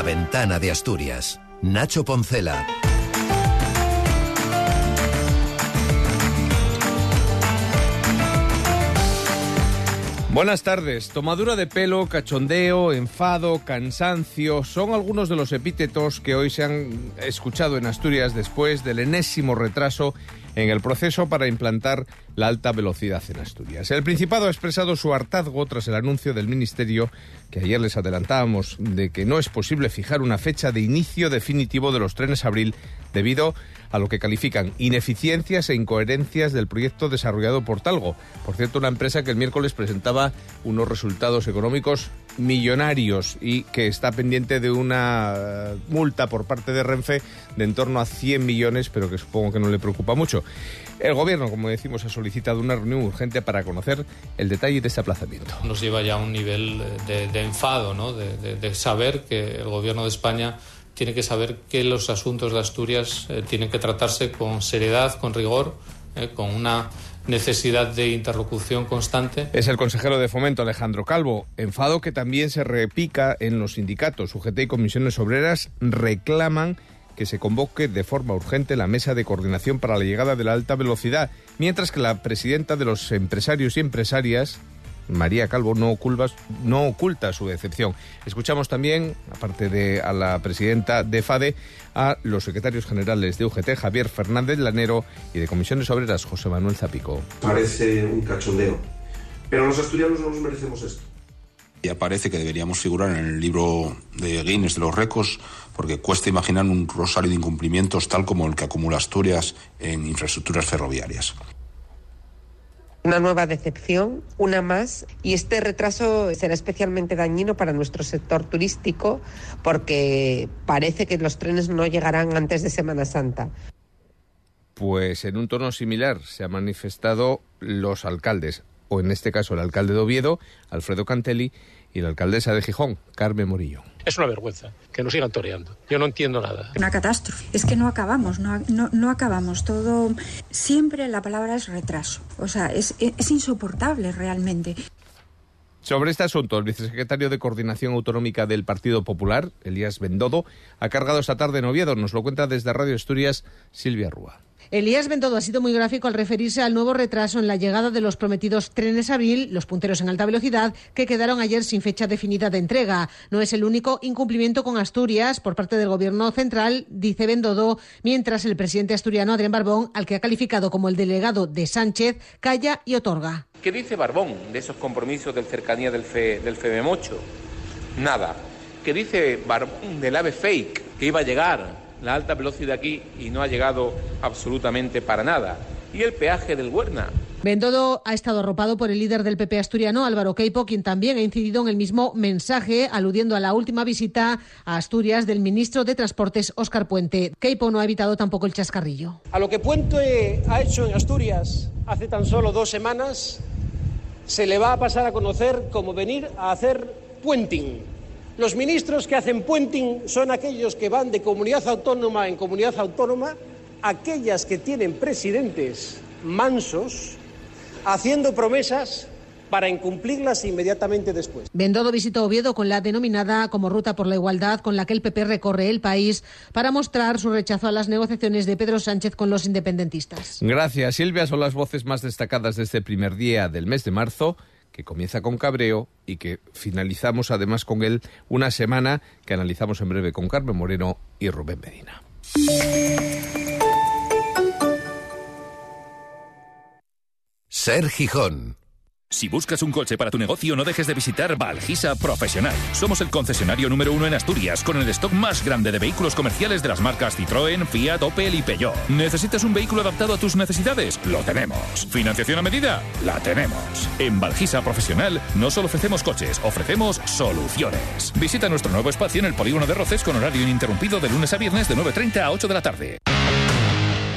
La ventana de Asturias. Nacho Poncela. Buenas tardes. Tomadura de pelo, cachondeo, enfado, cansancio son algunos de los epítetos que hoy se han escuchado en Asturias después del enésimo retraso en el proceso para implantar la alta velocidad en Asturias. El Principado ha expresado su hartazgo tras el anuncio del Ministerio, que ayer les adelantábamos, de que no es posible fijar una fecha de inicio definitivo de los trenes abril debido a lo que califican ineficiencias e incoherencias del proyecto desarrollado por Talgo. Por cierto, una empresa que el miércoles presentaba unos resultados económicos millonarios y que está pendiente de una eh, multa por parte de Renfe de en torno a 100 millones, pero que supongo que no le preocupa mucho. El gobierno, como decimos, ha solicitado una reunión urgente para conocer el detalle de este aplazamiento. Nos lleva ya a un nivel de, de enfado, ¿no? de saber que el gobierno de España tiene que saber que los asuntos de Asturias eh, tienen que tratarse con seriedad, con rigor, eh, con una necesidad de interlocución constante. Es el consejero de Fomento Alejandro Calvo, enfado que también se repica en los sindicatos. UGT y comisiones obreras reclaman que se convoque de forma urgente la mesa de coordinación para la llegada de la alta velocidad, mientras que la presidenta de los empresarios y empresarias, María Calvo no oculta, no oculta su decepción. Escuchamos también, aparte de a la presidenta de FADE, a los secretarios generales de UGT, Javier Fernández Lanero, y de Comisiones Obreras, José Manuel Zapico. Parece un cachondeo, pero los asturianos no nos merecemos esto. Ya parece que deberíamos figurar en el libro de Guinness de los récords, porque cuesta imaginar un rosario de incumplimientos tal como el que acumula Asturias en infraestructuras ferroviarias. Una nueva decepción, una más, y este retraso será especialmente dañino para nuestro sector turístico porque parece que los trenes no llegarán antes de Semana Santa. Pues en un tono similar se han manifestado los alcaldes, o en este caso el alcalde de Oviedo, Alfredo Cantelli, y la alcaldesa de Gijón, Carmen Morillo. Es una vergüenza que nos sigan toreando. Yo no entiendo nada. Una catástrofe. Es que no acabamos, no, no, no acabamos. Todo. Siempre la palabra es retraso. O sea, es, es insoportable realmente. Sobre este asunto, el vicesecretario de Coordinación Autonómica del Partido Popular, Elías Bendodo, ha cargado esta tarde en Oviedo. Nos lo cuenta desde Radio Asturias Silvia Rúa. Elías Bendodo ha sido muy gráfico al referirse al nuevo retraso en la llegada de los prometidos trenes abril, los punteros en alta velocidad, que quedaron ayer sin fecha definida de entrega. No es el único incumplimiento con Asturias por parte del Gobierno central, dice Bendodo, mientras el presidente asturiano Adrián Barbón, al que ha calificado como el delegado de Sánchez, calla y otorga. ¿Qué dice Barbón de esos compromisos del cercanía del, FE? Nada. ¿Qué dice Barbón del AVE fake que iba a llegar la alta velocidad aquí y no ha llegado absolutamente para nada. Y el peaje del Huerna. Bendodo ha estado arropado por el líder del PP asturiano, Álvaro Queipo, quien también ha incidido en el mismo mensaje, aludiendo a la última visita a Asturias del ministro de Transportes, Óscar Puente. Queipo no ha evitado tampoco el chascarrillo. A lo que Puente ha hecho en Asturias hace tan solo dos semanas, se le va a pasar a conocer como venir a hacer puenting. Los ministros que hacen puenting son aquellos que van de comunidad autónoma en comunidad autónoma, aquellas que tienen presidentes mansos, haciendo promesas para incumplirlas inmediatamente después. Bendodo visitó Oviedo con la denominada como Ruta por la Igualdad, con la que el PP recorre el país para mostrar su rechazo a las negociaciones de Pedro Sánchez con los independentistas. Gracias, Silvia. Son las voces más destacadas de este primer día del mes de marzo comienza con cabreo y que finalizamos además con él una semana que analizamos en breve con Carmen Moreno y Rubén Medina. Ser Gijón. Si buscas un coche para tu negocio, no dejes de visitar Valgisa Profesional. Somos el concesionario número uno en Asturias, con el stock más grande de vehículos comerciales de las marcas Citroën, Fiat, Opel y Peugeot. ¿Necesitas un vehículo adaptado a tus necesidades? Lo tenemos. ¿Financiación a medida? La tenemos. En Valgisa Profesional no solo ofrecemos coches, ofrecemos soluciones. Visita nuestro nuevo espacio en el Polígono de Roces con horario ininterrumpido de lunes a viernes de 9.30 a 8 de la tarde.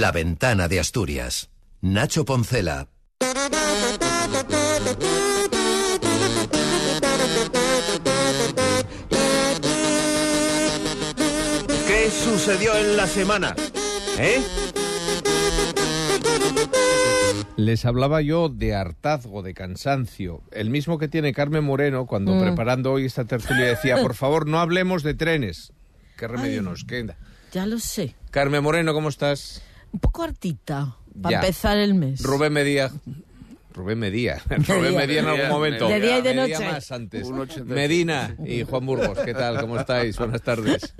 La ventana de Asturias. Nacho Poncela. ¿Qué sucedió en la semana? ¿Eh? Les hablaba yo de hartazgo, de cansancio, el mismo que tiene Carmen Moreno cuando Mm. preparando hoy esta tertulia decía, por favor, no hablemos de trenes. ¿Qué remedio Ay. nos queda? Ya lo sé. Carmen Moreno, ¿cómo estás? Un poco hartita para Ya. empezar el mes. Rubén Medía. Rubén Medía. Rubén día. Medía en algún momento. De día y de noche. más antes. Medina y Juan Burgos, ¿qué tal? ¿Cómo estáis? Buenas tardes.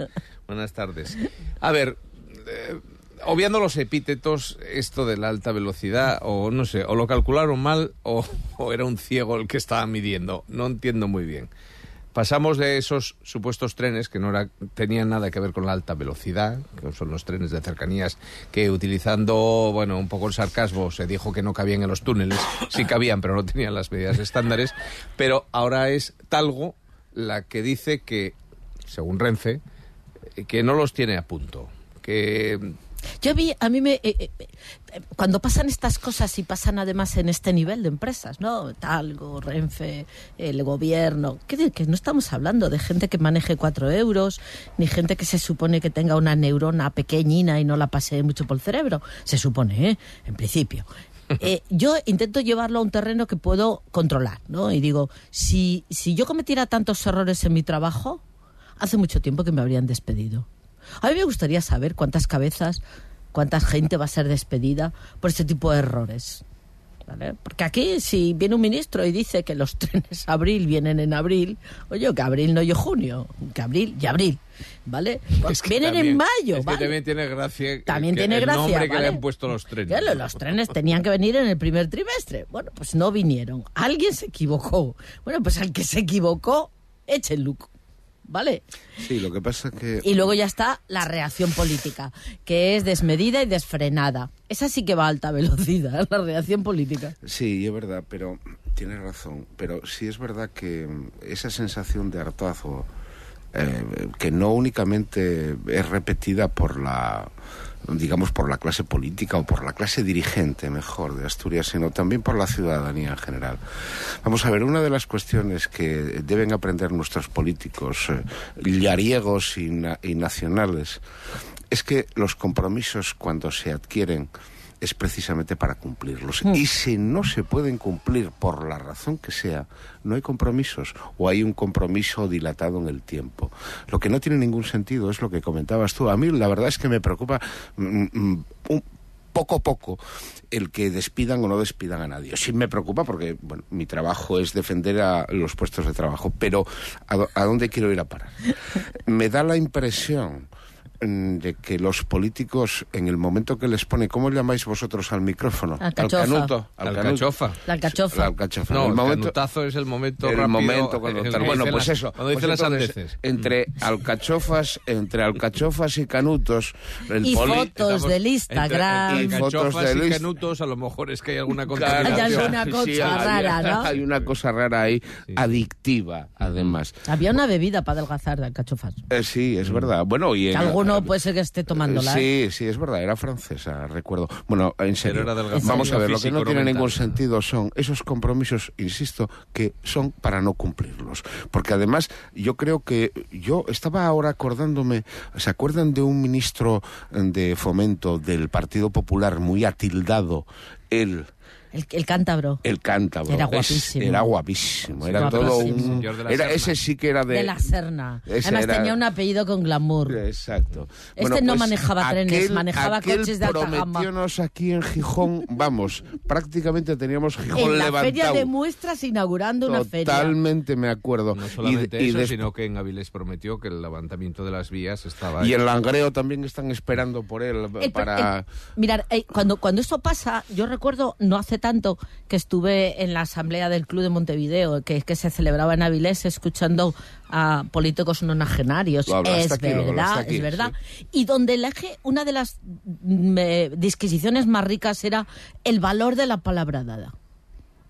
Buenas tardes. A ver, eh, obviando los epítetos, esto de la alta velocidad, o no sé, o lo calcularon mal o, o era un ciego el que estaba midiendo. No entiendo muy bien. Pasamos de esos supuestos trenes que no tenían nada que ver con la alta velocidad, que son los trenes de cercanías, que utilizando, bueno, un poco el sarcasmo, se dijo que no cabían en los túneles. Sí cabían, pero no tenían las medidas estándares. Pero ahora es Talgo la que dice que, según Renfe, eh, que no los tiene a punto. Que Yo vi, a mí me. eh, eh, eh, cuando pasan estas cosas y pasan además en este nivel de empresas, ¿no? Talgo, Renfe, el gobierno. ¿qué de- que no estamos hablando de gente que maneje cuatro euros, ni gente que se supone que tenga una neurona pequeñina y no la pase mucho por el cerebro. Se supone, ¿eh? En principio. Eh, yo intento llevarlo a un terreno que puedo controlar, ¿no? Y digo, si, si yo cometiera tantos errores en mi trabajo, hace mucho tiempo que me habrían despedido. A mí me gustaría saber cuántas cabezas, cuánta gente va a ser despedida por este tipo de errores. ¿vale? Porque aquí, si viene un ministro y dice que los trenes abril vienen en abril, oye, que abril no yo junio, que abril y abril, ¿vale? Pues es que vienen también- en mayo, es que ¿vale? también tiene gracia También que tiene el gracia, nombre que ¿vale? le han puesto los trenes. Claro, los trenes tenían que venir en el primer trimestre. Bueno, pues no vinieron. Alguien se equivocó. Bueno, pues al que se equivocó, échenlo. ¿Vale? Sí, lo que pasa es que... Y luego ya está la reacción política, que es desmedida y desfrenada. Esa sí que va a alta velocidad, la reacción política. Sí, es verdad, pero tienes razón. Pero sí es verdad que esa sensación de hartazgo, eh, que no únicamente es repetida por la digamos por la clase política o por la clase dirigente mejor de Asturias, sino también por la ciudadanía en general. Vamos a ver, una de las cuestiones que deben aprender nuestros políticos, eh, llariegos y, y nacionales, es que los compromisos cuando se adquieren es precisamente para cumplirlos. Y si no se pueden cumplir por la razón que sea, no hay compromisos o hay un compromiso dilatado en el tiempo. Lo que no tiene ningún sentido es lo que comentabas tú. A mí la verdad es que me preocupa mm, mm, un poco a poco el que despidan o no despidan a nadie. Sí me preocupa porque bueno, mi trabajo es defender a los puestos de trabajo, pero ¿a, dó- a dónde quiero ir a parar? Me da la impresión de que los políticos en el momento que les pone, ¿cómo llamáis vosotros al micrófono? Alcachofa. Al canuto. al. Alcachofa. La alcachofa. La alcachofa. No, el, el momento- canutazo es el momento el rápido. momento cuando en el que bueno pues eso Cuando dice Pues las entonces, sandeces. entre alcachofas entre alcachofas y canutos el Y poli- fotos Estamos del Instagram. Entre, entre Y fotos alcachofas del y canutos, a lo mejor es que hay alguna Hay contaminación. alguna cosa hay- rara, ¿no? hay una cosa rara ahí adictiva además Había una bebida para adelgazar de alcachofas. Eh, sí es verdad bueno y en- alguno puede ser que esté tomándola. ¿eh? Sí, sí, es verdad, era francesa, recuerdo. Bueno, en serio, era del vamos a ver, lo que no no tiene ningún sentido son esos compromisos, insisto, que son para no cumplirlos. Porque además, yo creo que yo estaba ahora acordándome, ¿se acuerdan de un ministro de fomento del Partido Popular muy atildado? Él, El, el cántabro. el cántabro. Era Es- guapísimo. era guapísimo, era Guapísimo. todo Señor un... de la Era, Serna. ese sí que era de... De la Serna. Ese Además era- tenía un apellido con glamour. Exacto. Este no manejaba trenes, manejaba aquel coches de alta gama. prometiónos aquí en Gijón, vamos, prácticamente teníamos Gijón En la levantado. feria de muestras inaugurando una feria. Totalmente me acuerdo. No solamente y, y eso, des- sino que en Avilés prometió que el levantamiento de las vías estaba... y el langreo también están esperando por él El- para... el- mirar, eh, cuando, cuando esto pasa, yo recuerdo no hace tanto que estuve en la asamblea del Club de Montevideo, que, que se celebraba en Avilés, escuchando a políticos nonagenarios. Es aquí, verdad, hablaste aquí, es verdad. Y donde el eje, una de las mm, eh, disquisiciones más ricas era el valor de la palabra dada.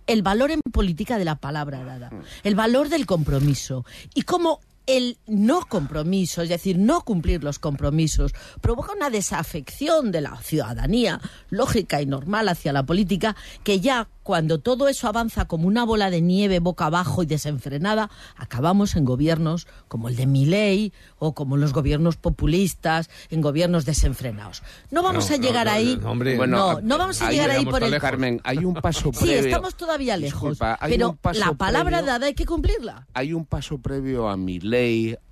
el valor en política de la palabra dada, el valor del compromiso y cómo el no compromiso, es decir, no cumplir los compromisos, provoca una desafección de la ciudadanía lógica y normal hacia la política que ya cuando todo eso avanza como una bola de nieve boca abajo y desenfrenada, acabamos en gobiernos como el de Milei o como los gobiernos populistas, en gobiernos desenfrenados. No vamos No, a llegar no, no, ahí. no, hombre. no, Bueno, no vamos a ahí llegar ahí por el. Carmen, hay un paso Sí, estamos todavía lejos, Disculpa, pero la palabra previo. dada hay que cumplirla. Hay un paso previo a Milei,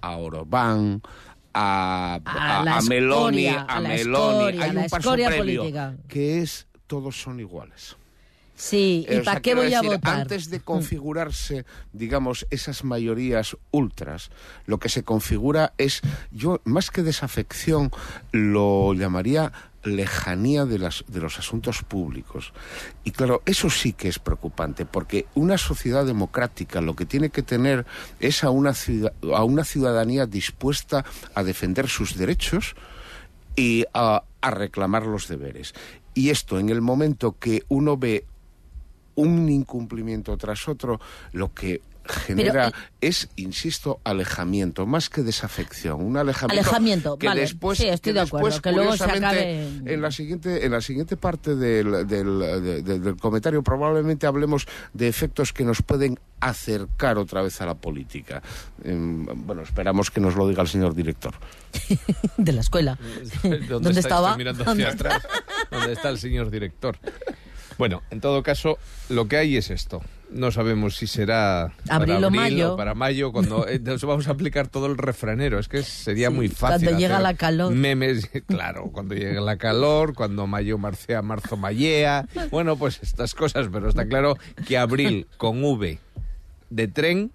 a Orbán, a, A a- la a Meloni, escoria, a Meloni. escoria, Hay un paso previo política. que es todos son iguales. Sí, Eh, ¿y o sea, para qué voy a votar? Antes de configurarse, digamos, esas mayorías ultras, lo que se configura es, yo más que desafección, lo llamaría lejanía de, las, de los asuntos públicos. Y claro, eso sí que es preocupante, porque una sociedad democrática lo que tiene que tener es a una, ciudad- a una ciudadanía dispuesta a defender sus derechos y a, a reclamar los deberes. Y esto, en el momento que uno ve un incumplimiento tras otro, lo que genera Pero, es, insisto, alejamiento, más que desafección, un alejamiento, Alejamiento, que vale, después, sí, estoy que de acuerdo, que luego se curiosamente, acabe- en la siguiente, en la siguiente parte del, del, de- de- del comentario probablemente hablemos de efectos que nos pueden acercar otra vez a la política. Em, bueno, esperamos que nos lo diga el señor director. de la escuela. ¿Dónde, estaba? Estoy mirando ¿Dónde hacia atrás. ¿Dónde está el señor director? Bueno, en todo caso, lo que hay es esto. No sabemos si será Abril para o mayo. o para mayo, cuando eh, nos vamos a aplicar todo el refranero. Es que sería muy fácil. cuando llega la calor. Memes, claro, cuando llega la calor, cuando mayo marcea, marzo mayea. Bueno, pues estas cosas, pero está claro que abril con V de tren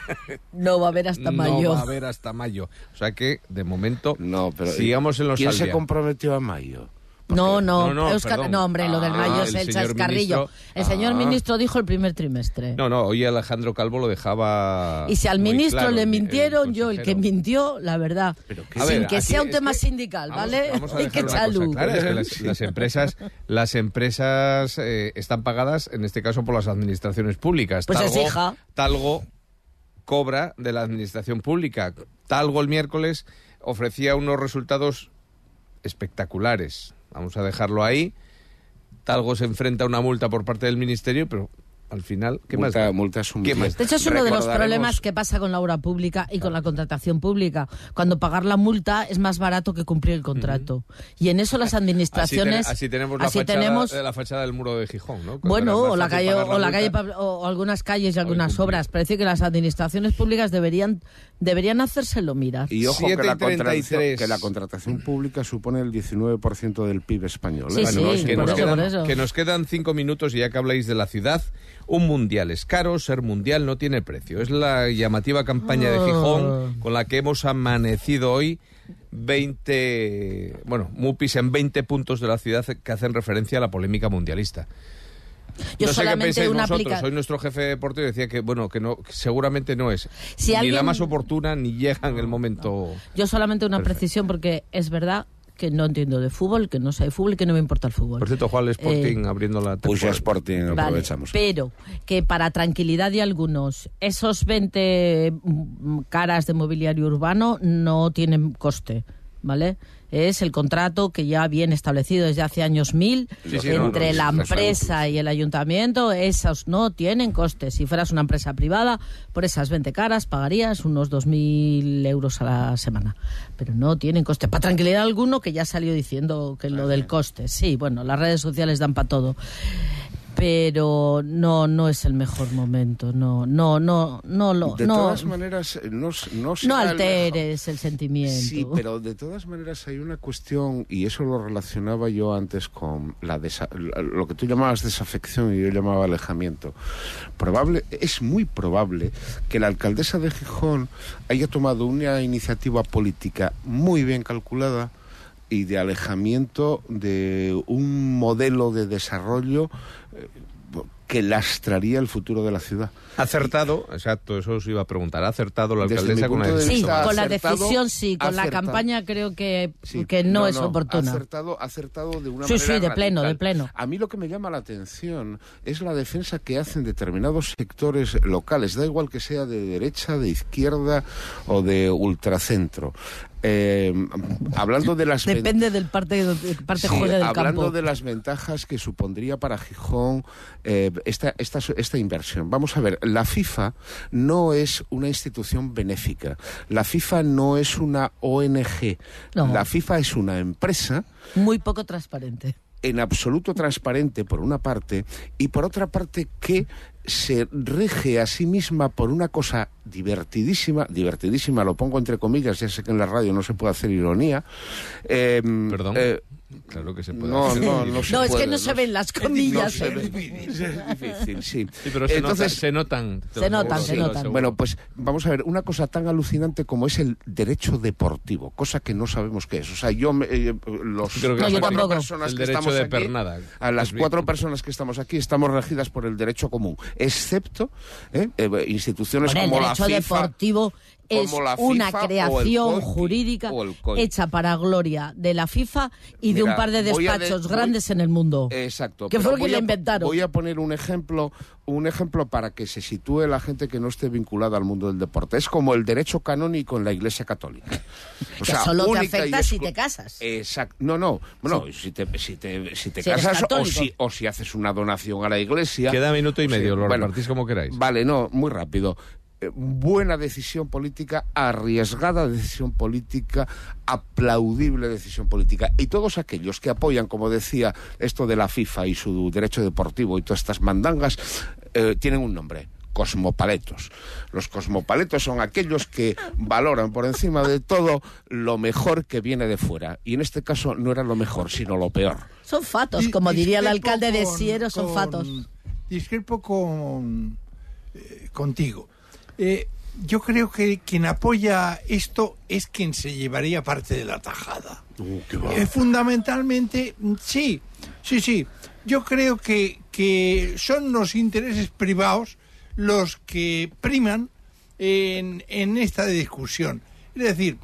No va a haber hasta mayo. no va a haber hasta mayo. O sea que, de momento, no, pero, sigamos en los ¿Quién al se comprometió a mayo? No, no, No, no, hombre, lo del Ah, mayo el es el señor chascarrillo. ministro. El señor Ah. ministro dijo el primer trimestre. No, no, hoy Alejandro Calvo lo dejaba. Y si al ministro claro, le el- el mintieron, yo el que mintió, la verdad, sin ver, que sea un es tema que- sindical, ¿vale? Vamos Y que salud. es que las, las empresas, las empresas eh, están pagadas, en este caso, por las administraciones públicas. Pues Talgo, exija. Talgo cobra de la administración pública. Talgo el miércoles ofrecía unos resultados espectaculares. Vamos a dejarlo ahí. Talgo se enfrenta a una multa por parte del ministerio, pero al final, ¿qué más? Multa- da? multa es un ¿Qué más? De hecho, es uno de los problemas que pasa con la obra pública y con la contratación pública. Cuando pagar la multa es más barato que cumplir el contrato. Y en eso las Así, administraciones... ten- así tenemos, la, así fachada, tenemos- eh, la fachada del muro de Gijón, ¿no? Cuando Bueno, o la calle, o la multa. calle Pablo- o algunas calles y algunas obras. Parece que las administraciones públicas deberían deberían hacérselo mirar. Y ojo que 7 y la, contratación, 33. que la contratación pública supone el 19% del PIB español. ¿eh? Sí, Bueno, sí, no es que, nos quedan, que nos quedan cinco minutos y ya que habláis de la ciudad, un mundial es caro, ser mundial no tiene precio. Es la llamativa campaña de Ah. Gijón con la que hemos amanecido hoy 20, bueno, MUPIs en 20 puntos de la ciudad que hacen referencia a la polémica mundialista. Yo no sé qué pensáis una vosotros. aplica- Hoy nuestro jefe de deporte decía que bueno que no que seguramente no es Si ni alguien- la más oportuna ni llega en el momento. Yo solamente una precisión porque es verdad que no entiendo de fútbol, que no sé de fútbol y que no me importa el fútbol. Por cierto, Juan Sporting Eh, abriendo la temporada. Sporting, Vale, aprovechamos. pero que para tranquilidad de algunos, esos 20 mm, caras de mobiliario urbano no tienen coste, ¿vale? Es el contrato que ya viene establecido desde hace años mil Sí, sí, no, entre no, la empresa y el ayuntamiento. Esos no tienen coste. Si fueras una empresa privada, por esas 20 caras pagarías unos 2.000 euros a la semana. Pero no tienen coste. Para tranquilidad alguno que ya salió diciendo que lo del coste. Sí, bueno, las redes sociales dan para todo pero no no es el mejor momento no no no no lo de no, todas maneras, eh, no, no, no será el alteres el sentimiento. Sí, pero de todas maneras hay una cuestión, y eso lo relacionaba yo antes con la desa- lo que tú llamabas desafección y yo llamaba alejamiento. Probable, es muy probable que la alcaldesa de Gijón haya tomado una iniciativa política muy bien calculada y de alejamiento de un modelo de desarrollo eh, que lastraría el futuro de la ciudad. Acertado, exacto, eso os iba a preguntar. ¿Ha acertado la alcaldesa con la decisión? Sí, con la decisión sí, con la campaña creo que, Sí, que no, es oportuna. Acertado, acertado de una Sí, manera sí, de pleno, radical. de pleno. A mí lo que me llama la atención es la defensa que hacen determinados sectores locales, da igual que sea de derecha, de izquierda o de ultracentro. Eh, hablando de las Depende del parte, del parte Sí, juegue del hablando campo. de las ventajas que supondría para Gijón eh, esta, esta, esta inversión. Vamos a ver, la FIFA no es una institución benéfica. La FIFA no es una ONG. No. La FIFA es una empresa Muy poco transparente. en absoluto transparente por una parte y por otra parte que se rige a sí misma por una cosa divertidísima, divertidísima, lo pongo entre comillas, ya sé que en la radio no se puede hacer ironía. eh, Perdón. eh, Claro que se puede no, hacer. no, no se No, es que no se ven las comillas. no se ve. Es difícil, sí. Sí, pero se, Entonces, se notan. Se notan, se notan. bueno, pues vamos a ver, una cosa tan alucinante como es el derecho deportivo, cosa que no sabemos qué es. O sea, yo, me- eh, los Creo que yo cuatro personas el que derecho estamos de aquí, a las Es cuatro personas que estamos aquí estamos regidas por el derecho común, excepto eh, eh, instituciones Bueno, el como la derecho FIFA. deportivo es una creación CONTI, jurídica hecha para gloria de la FIFA y de un par de despachos voy- grandes en el mundo. Exacto. Que quien la a- inventaron. Voy a poner un ejemplo, un ejemplo para que se sitúe la gente que no esté vinculada al mundo del deporte. Es como el derecho canónico en la Iglesia Católica. O que solo te afecta si te casas. Exacto. No, no. Bueno, si te, si te, si te Si casas o si, o si haces una donación a la Iglesia. Queda minuto y medio, lo bueno, repartís como queráis. Vale, no, muy rápido. Eh, Buena decisión política, arriesgada decisión política, aplaudible decisión política. Y todos aquellos que apoyan, como decía, esto de la FIFA y su derecho deportivo y todas estas mandangas, eh, tienen un nombre. Cosmopaletos. Los cosmopaletos son aquellos que valoran por encima de todo lo mejor que viene de fuera. Y en este caso no era lo mejor, sino lo peor. Son fatos, Di- como diría el alcalde de Siero, son con- fatos. Discrepo con, eh, contigo. Eh, yo creo que quien apoya esto es quien se llevaría parte de la tajada. Eh, fundamentalmente, sí, sí, sí. Yo creo que, que son los intereses privados los que priman en, en esta discusión. Es decir,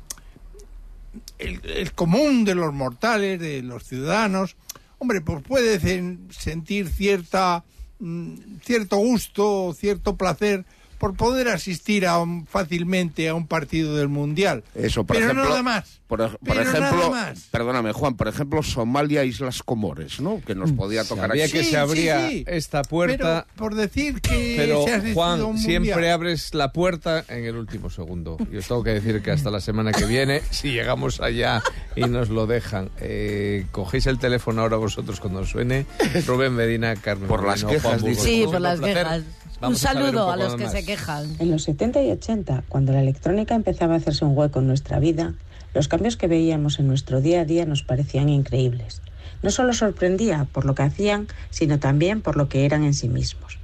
el, el común de los mortales, de los ciudadanos, hombre, pues puede sen- sentir cierta mm, cierto gusto, cierto placer por poder asistir a un- fácilmente a un partido del mundial. Eso, por Pero ejemplo, nada más. Por, por Pero nada ejemplo, más. perdóname, Juan, por ejemplo, Somalia, Islas Comores, ¿no? Que nos podía tocar Sabía aquí. que Sí, se abría sí, sí. esta puerta. Pero por decir que Pero, se Juan, un siempre abres la puerta en el último segundo. Yo tengo que decir que hasta la semana que viene, si llegamos allá y nos lo dejan, eh, cogéis el teléfono ahora vosotros cuando suene. Rubén Medina, Carmen Por las Juan quejas, Burgos. dice. Sí, por las placer. Un a saludo a los que más. se quejan. En los 70 y 80, cuando la electrónica empezaba a hacerse un hueco en nuestra vida, los cambios que veíamos en nuestro día a día nos parecían increíbles. No solo sorprendía por lo que hacían, sino también por lo que eran en sí mismos.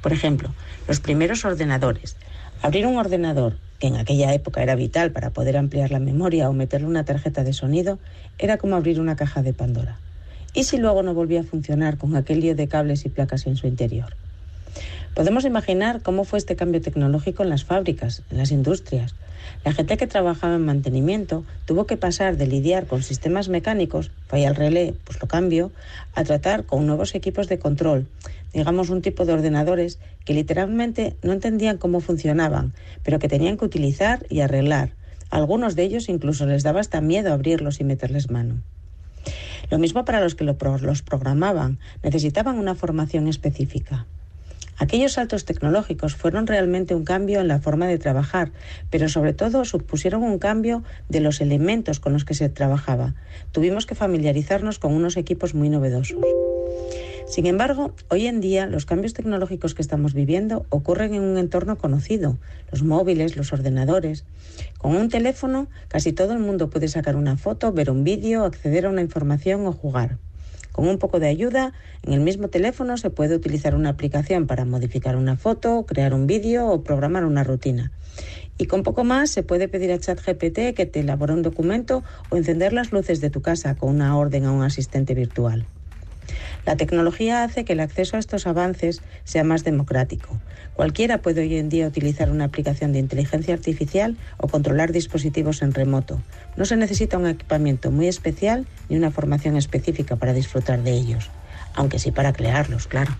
Por ejemplo, los primeros ordenadores. Abrir un ordenador, que en aquella época era vital para poder ampliar la memoria o meterle una tarjeta de sonido, era como abrir una caja de Pandora. ¿Y si luego no volvía a funcionar con aquel lío de cables y placas en su interior? Podemos imaginar cómo fue este cambio tecnológico en las fábricas, en las industrias. La gente que trabajaba en mantenimiento tuvo que pasar de lidiar con sistemas mecánicos, falla el relé, pues lo cambio, a tratar con nuevos equipos de control, digamos un tipo de ordenadores que literalmente no entendían cómo funcionaban, pero que tenían que utilizar y arreglar. Algunos de ellos incluso les daba hasta miedo abrirlos y meterles mano. Lo mismo para los que los programaban, necesitaban una formación específica. Aquellos saltos tecnológicos fueron realmente un cambio en la forma de trabajar, pero sobre todo supusieron un cambio de los elementos con los que se trabajaba. Tuvimos que familiarizarnos con unos equipos muy novedosos. Sin embargo, hoy en día los cambios tecnológicos que estamos viviendo ocurren en un entorno conocido, los móviles, los ordenadores. Con un teléfono casi todo el mundo puede sacar una foto, ver un vídeo, acceder a una información o jugar. Con un poco de ayuda, en el mismo teléfono se puede utilizar una aplicación para modificar una foto, crear un vídeo o programar una rutina. Y con poco más se puede pedir a ChatGPT que te elabore un documento o encender las luces de tu casa con una orden a un asistente virtual. La tecnología hace que el acceso a estos avances sea más democrático. Cualquiera puede hoy en día utilizar una aplicación de inteligencia artificial o controlar dispositivos en remoto. No se necesita un equipamiento muy especial ni una formación específica para disfrutar de ellos, aunque sí para crearlos, claro.